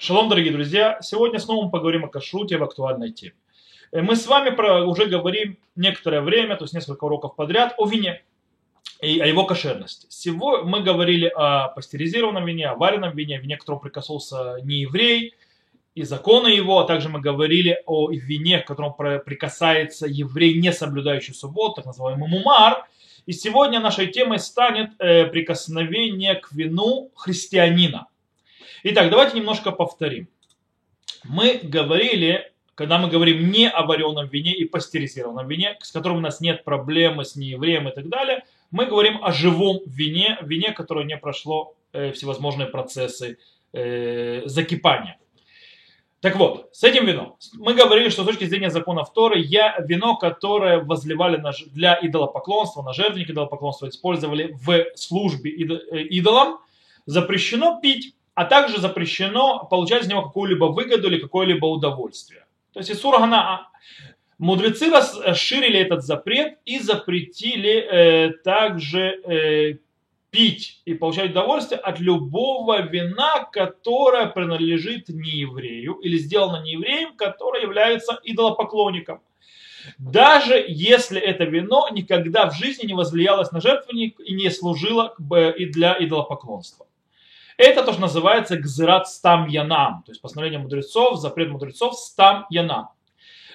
Шалом, дорогие друзья! Сегодня снова мы поговорим о кашруте в актуальной теме. Э, Мы с вами про, уже говорим некоторое время, то есть несколько уроков подряд, о вине и о его кошерности. Сегодня мы говорили о пастеризированном вине, о вареном вине, вине, к которому прикоснулся не еврей, и законы его, а также мы говорили о вине, к которому прикасается еврей, не соблюдающий субботу, так называемый мумар. И сегодня нашей темой станет э, прикосновение к вину христианина. Итак, давайте немножко повторим. Мы говорили, когда мы говорим не о вареном вине и пастеризированном вине, с которым у нас нет проблемы с неевреем и так далее, мы говорим о живом вине, вине, которое не прошло э, всевозможные процессы э, закипания. Так вот, с этим вином. Мы говорили, что с точки зрения закона Торы, я, вино, которое возливали на, для идолопоклонства, на жертвенник идолопоклонства, использовали в службе идолам, запрещено пить а также запрещено получать из него какую-либо выгоду или какое-либо удовольствие. То есть Исургана мудрецы расширили этот запрет и запретили э, также э, пить и получать удовольствие от любого вина, которое принадлежит нееврею или сделано неевреем, который является идолопоклонником. Даже если это вино никогда в жизни не возлиялось на жертвенник и не служило и для идолопоклонства. Это тоже называется гзират стам янам, то есть постановление мудрецов, запрет мудрецов стам янам.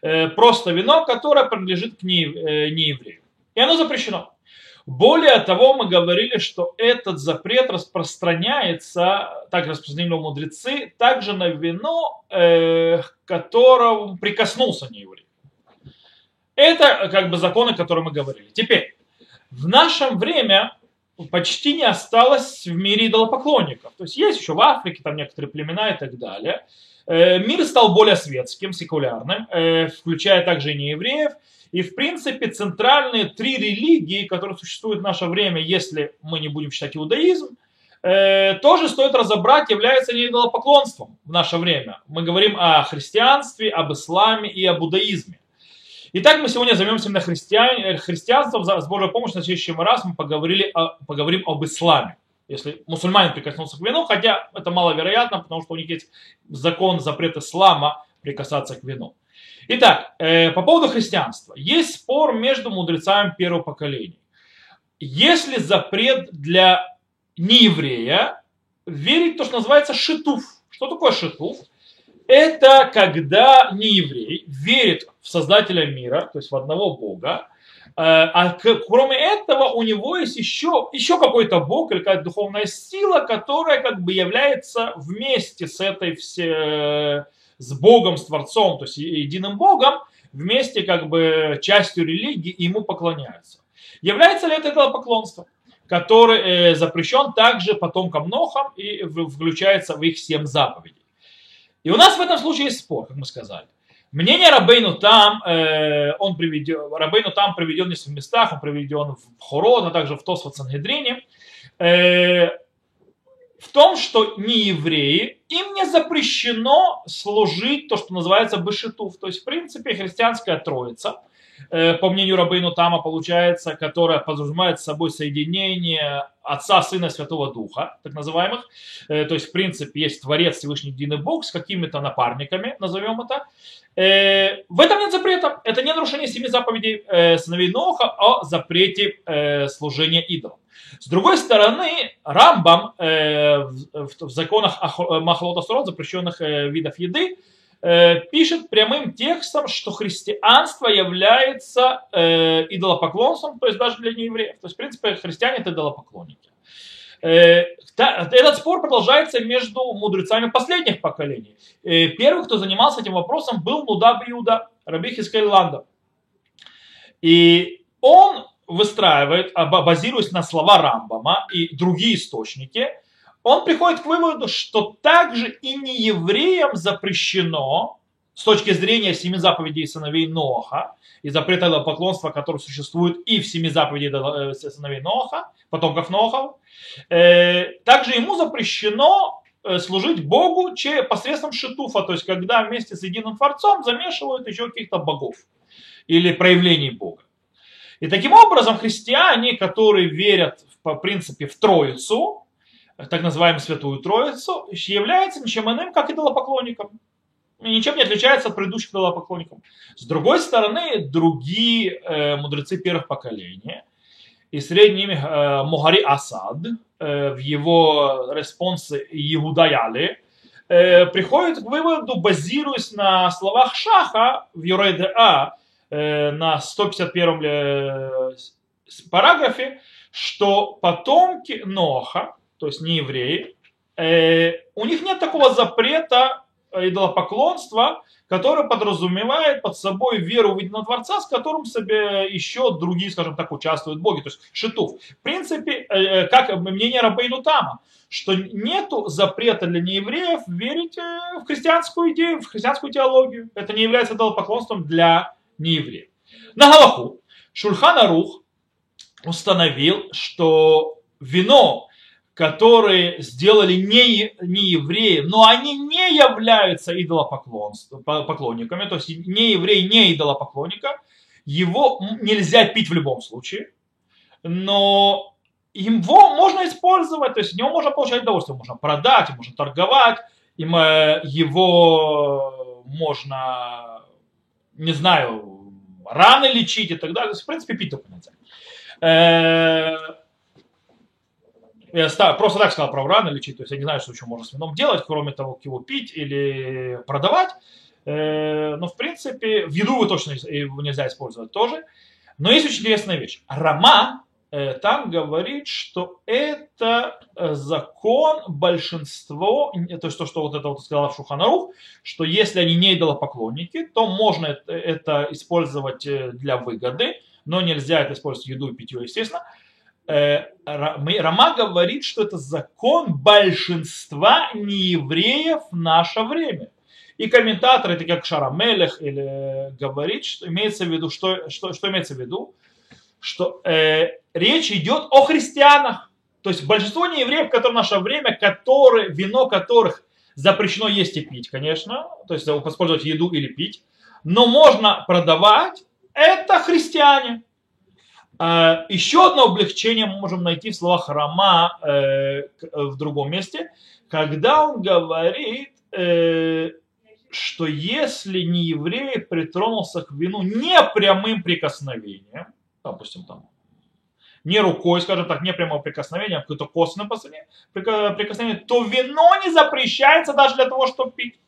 Просто вино, которое принадлежит к нееврею. И оно запрещено. Более того, мы говорили, что этот запрет распространяется, так распространили мудрецы, также на вино, э, которому прикоснулся нееврей. Это как бы законы, о которых мы говорили. Теперь, в наше время почти не осталось в мире идолопоклонников. То есть есть еще в Африке там некоторые племена и так далее. Э, мир стал более светским, секулярным, э, включая также и неевреев. И, в принципе, центральные три религии, которые существуют в наше время, если мы не будем считать иудаизм, э, тоже стоит разобрать, является ли идолопоклонством в наше время. Мы говорим о христианстве, об исламе и об иудаизме. Итак, мы сегодня займемся именно христиан, христианством. С Божьей помощью на следующий раз мы поговорили о, поговорим об исламе. Если мусульманин прикоснулся к вину, хотя это маловероятно, потому что у них есть закон, запрет ислама прикасаться к вину. Итак, э, по поводу христианства. Есть спор между мудрецами первого поколения. Если запрет для нееврея верить в то, что называется шитуф. Что такое шитуф? Это когда нееврей верит в Создателя мира, то есть в одного Бога, а кроме этого у него есть еще, еще какой-то Бог или какая-то духовная сила, которая как бы является вместе с этой все, с Богом, с Творцом, то есть единым Богом, вместе как бы частью религии и ему поклоняются. Является ли это поклонство, который э, запрещен также потомкам Нохам и включается в их семь заповедей? И у нас в этом случае есть спор, как мы сказали. Мнение Рабейну там, э, он приведен, Рабейну там приведен в нескольких местах, он приведен в Хород, а также в Тосфот Сангедрине, э, в том, что не евреи, им не запрещено служить то, что называется бешетув, то есть в принципе христианская троица, э, по мнению Рабейну Тама, получается, которая подразумевает собой соединение Отца, Сына, Святого Духа, так называемых. То есть, в принципе, есть Творец, Всевышний Единый Бог с какими-то напарниками, назовем это. В этом нет запрета. Это не нарушение семи заповедей сыновей Ноха о запрете служения идолам. С другой стороны, Рамбам в законах Махлота Сурот, запрещенных видов еды, пишет прямым текстом, что христианство является идолопоклонством, то есть даже для неевреев. То есть, в принципе, христиане это идолопоклонники. Этот спор продолжается между мудрецами последних поколений. Первый, кто занимался этим вопросом, был Муда Биуда, Раби Хискель Ланда. И он выстраивает, базируясь на слова Рамбама и другие источники, он приходит к выводу, что также и не евреям запрещено с точки зрения семи заповедей сыновей Ноха и запрета поклонства, который существует и в семи заповедей сыновей Ноха, потомков Ноха, также ему запрещено служить Богу посредством шитуфа, то есть когда вместе с единым Творцом замешивают еще каких-то богов или проявлений Бога. И таким образом христиане, которые верят по принципе в Троицу, так называемую Святую Троицу, является ничем иным, как идолопоклонником. И ничем не отличается от предыдущих идолопоклонников. С другой стороны, другие э, мудрецы первых поколений, и средний имя э, Мухари Асад, э, в его респонсе Иуда Яли, э, приходит к выводу, базируясь на словах Шаха в Юрейде-А, э, на 151 э, параграфе, что потомки Ноха, то есть не евреи, э, у них нет такого запрета идолопоклонства, которое подразумевает под собой веру в единого Творца, с которым себе еще другие, скажем так, участвуют боги, то есть шитов. В принципе, э, э, как мнение Рабейну Тама, что нету запрета для неевреев верить э, в христианскую идею, в христианскую теологию. Это не является идолопоклонством для неевреев. На Галаху Шульхан Арух установил, что вино, которые сделали не, не евреи, но они не являются идолопоклонниками, то есть не еврей, не идолопоклонника, его нельзя пить в любом случае, но его можно использовать, то есть него можно получать удовольствие, можно продать, можно торговать, им э, его можно, не знаю, раны лечить и так далее, в принципе, пить только нельзя. Э, я просто так сказал про раны лечить, то есть я не знаю, что еще можно с вином делать, кроме того, как его пить или продавать. Э, но в принципе в еду его точно нельзя использовать тоже. Но есть очень интересная вещь. Рама э, там говорит, что это закон большинство, то есть то, что вот это вот сказал Шуханарух, что если они не идолопоклонники, то можно это, это использовать для выгоды, но нельзя это использовать еду и питье, естественно. Э, Рама говорит, что это закон большинства неевреев в наше время. И комментаторы, такие как Шарамелех, или говорит, что имеется в виду, что, что, что имеется в виду, что э, речь идет о христианах. То есть большинство неевреев, которые в наше время, которые, вино которых запрещено есть и пить, конечно, то есть использовать еду или пить, но можно продавать это христиане. А, еще одно облегчение мы можем найти в словах Рама э, в другом месте, когда он говорит, э, что если не еврей притронулся к вину не прямым прикосновением, допустим, там, не рукой, скажем так, не прямого прикосновения, а какое-то косвенное прикосновение, то вино не запрещается даже для того, чтобы пить.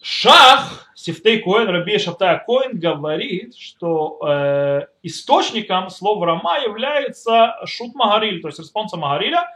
Шах, Сифтей Коэн, Раби Шабтай Коэн говорит, что э, источником слова Рама является Шут Магариль, то есть респонса Магариля,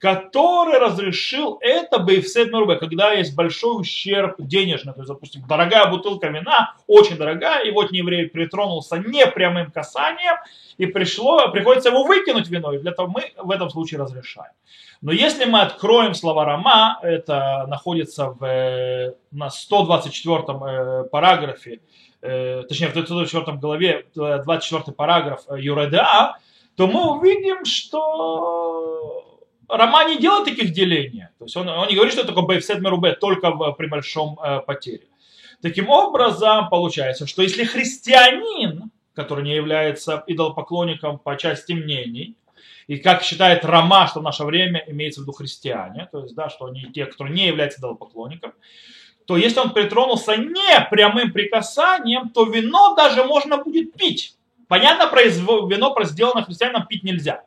который разрешил это בהפסד מרובה, когда есть большой ущерб денежный, то есть, допустим, дорогая бутылка вина, очень дорогая, и вот еврей притронулся не прямым касанием, и пришло, приходится его выкинуть вино, и для этого мы в этом случае разрешаем. Но если мы откроем слова Рама, это находится в, на 124 э, параграфе, э, точнее в 124 главе, 24 параграф Юреда, то мы увидим, что Рома не делает таких делений. То есть он, он не говорит, что такое Бейфсет Мерубе только в, при большом э, потере. Таким образом, получается, что если христианин, который не является идолопоклонником по части мнений, и как считает Рома, что в наше время имеется в виду христиане, то есть, да, что они те, кто не является идолопоклонником, то если он притронулся не прямым прикасанием, то вино даже можно будет пить. Понятно, вино, сделанное христианином, пить нельзя.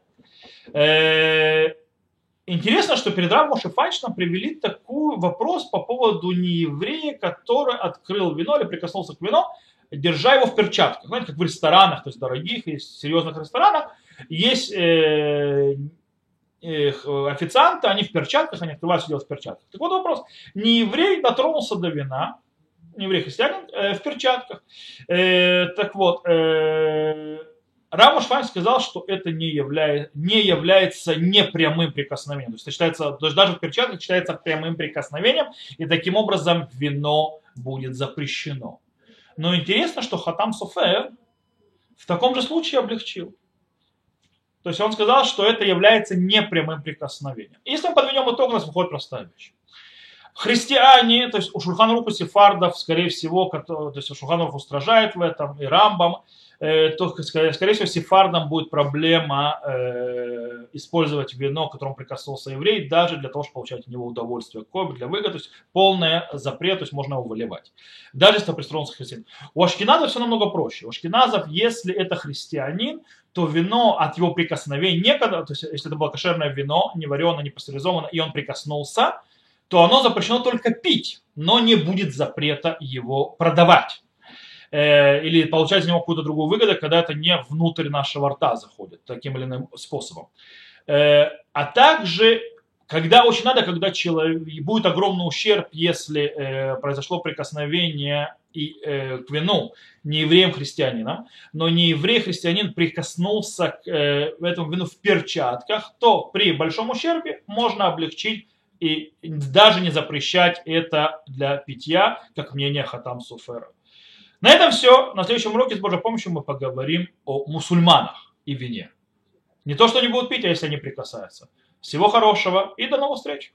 Интересно, что перед Равом Шифайчном привели такой вопрос по поводу нееврея, который открыл вино или прикоснулся к вину, держа его в перчатках. Знаете, как в ресторанах, то есть дорогих и серьезных ресторанах, есть э, э, официанты, они в перчатках, они открывают все в перчатках. Так вот вопрос, не еврей дотронулся до вина, не еврей христианин, э, в перчатках. Э, так вот, э, Рама Швайн сказал, что это не, являет, не является непрямым прикосновением. То есть, это считается, то есть даже в перчатках считается прямым прикосновением, и таким образом вино будет запрещено. Но интересно, что Хатам Софер в таком же случае облегчил. То есть он сказал, что это является непрямым прикосновением. Если мы подведем итог, у нас выходит простая вещь. Христиане, то есть у Шурханруха сефардов, скорее всего, то есть Шурханрух устражает в этом, и Рамбам, э, то, скорее всего, сефардам будет проблема э, использовать вино, к которому прикоснулся еврей, даже для того, чтобы получать от него удовольствие, какое для выгоды, то есть полный запрет, то есть можно его выливать. Даже если это пристроился христианин. У Ашкиназов все намного проще. У Ашкиназов, если это христианин, то вино от его прикосновения, некогда, то есть если это было кошерное вино, не вареное, не пастеризованное, и он прикоснулся, то оно запрещено только пить, но не будет запрета его продавать э, или получать из него какую-то другую выгоду, когда это не внутрь нашего рта заходит таким или иным способом. Э, а также, когда очень надо, когда человек, будет огромный ущерб, если э, произошло прикосновение и, к вину не евреем-христианином, но не еврей-христианин прикоснулся к этому вину в перчатках, то при большом ущербе можно облегчить и даже не запрещать это для питья, как мнение Хатам Суфера. На этом все. На следующем уроке с Божьей помощью мы поговорим о мусульманах и вине. Не то, что они будут пить, а если они прикасаются. Всего хорошего и до новых встреч!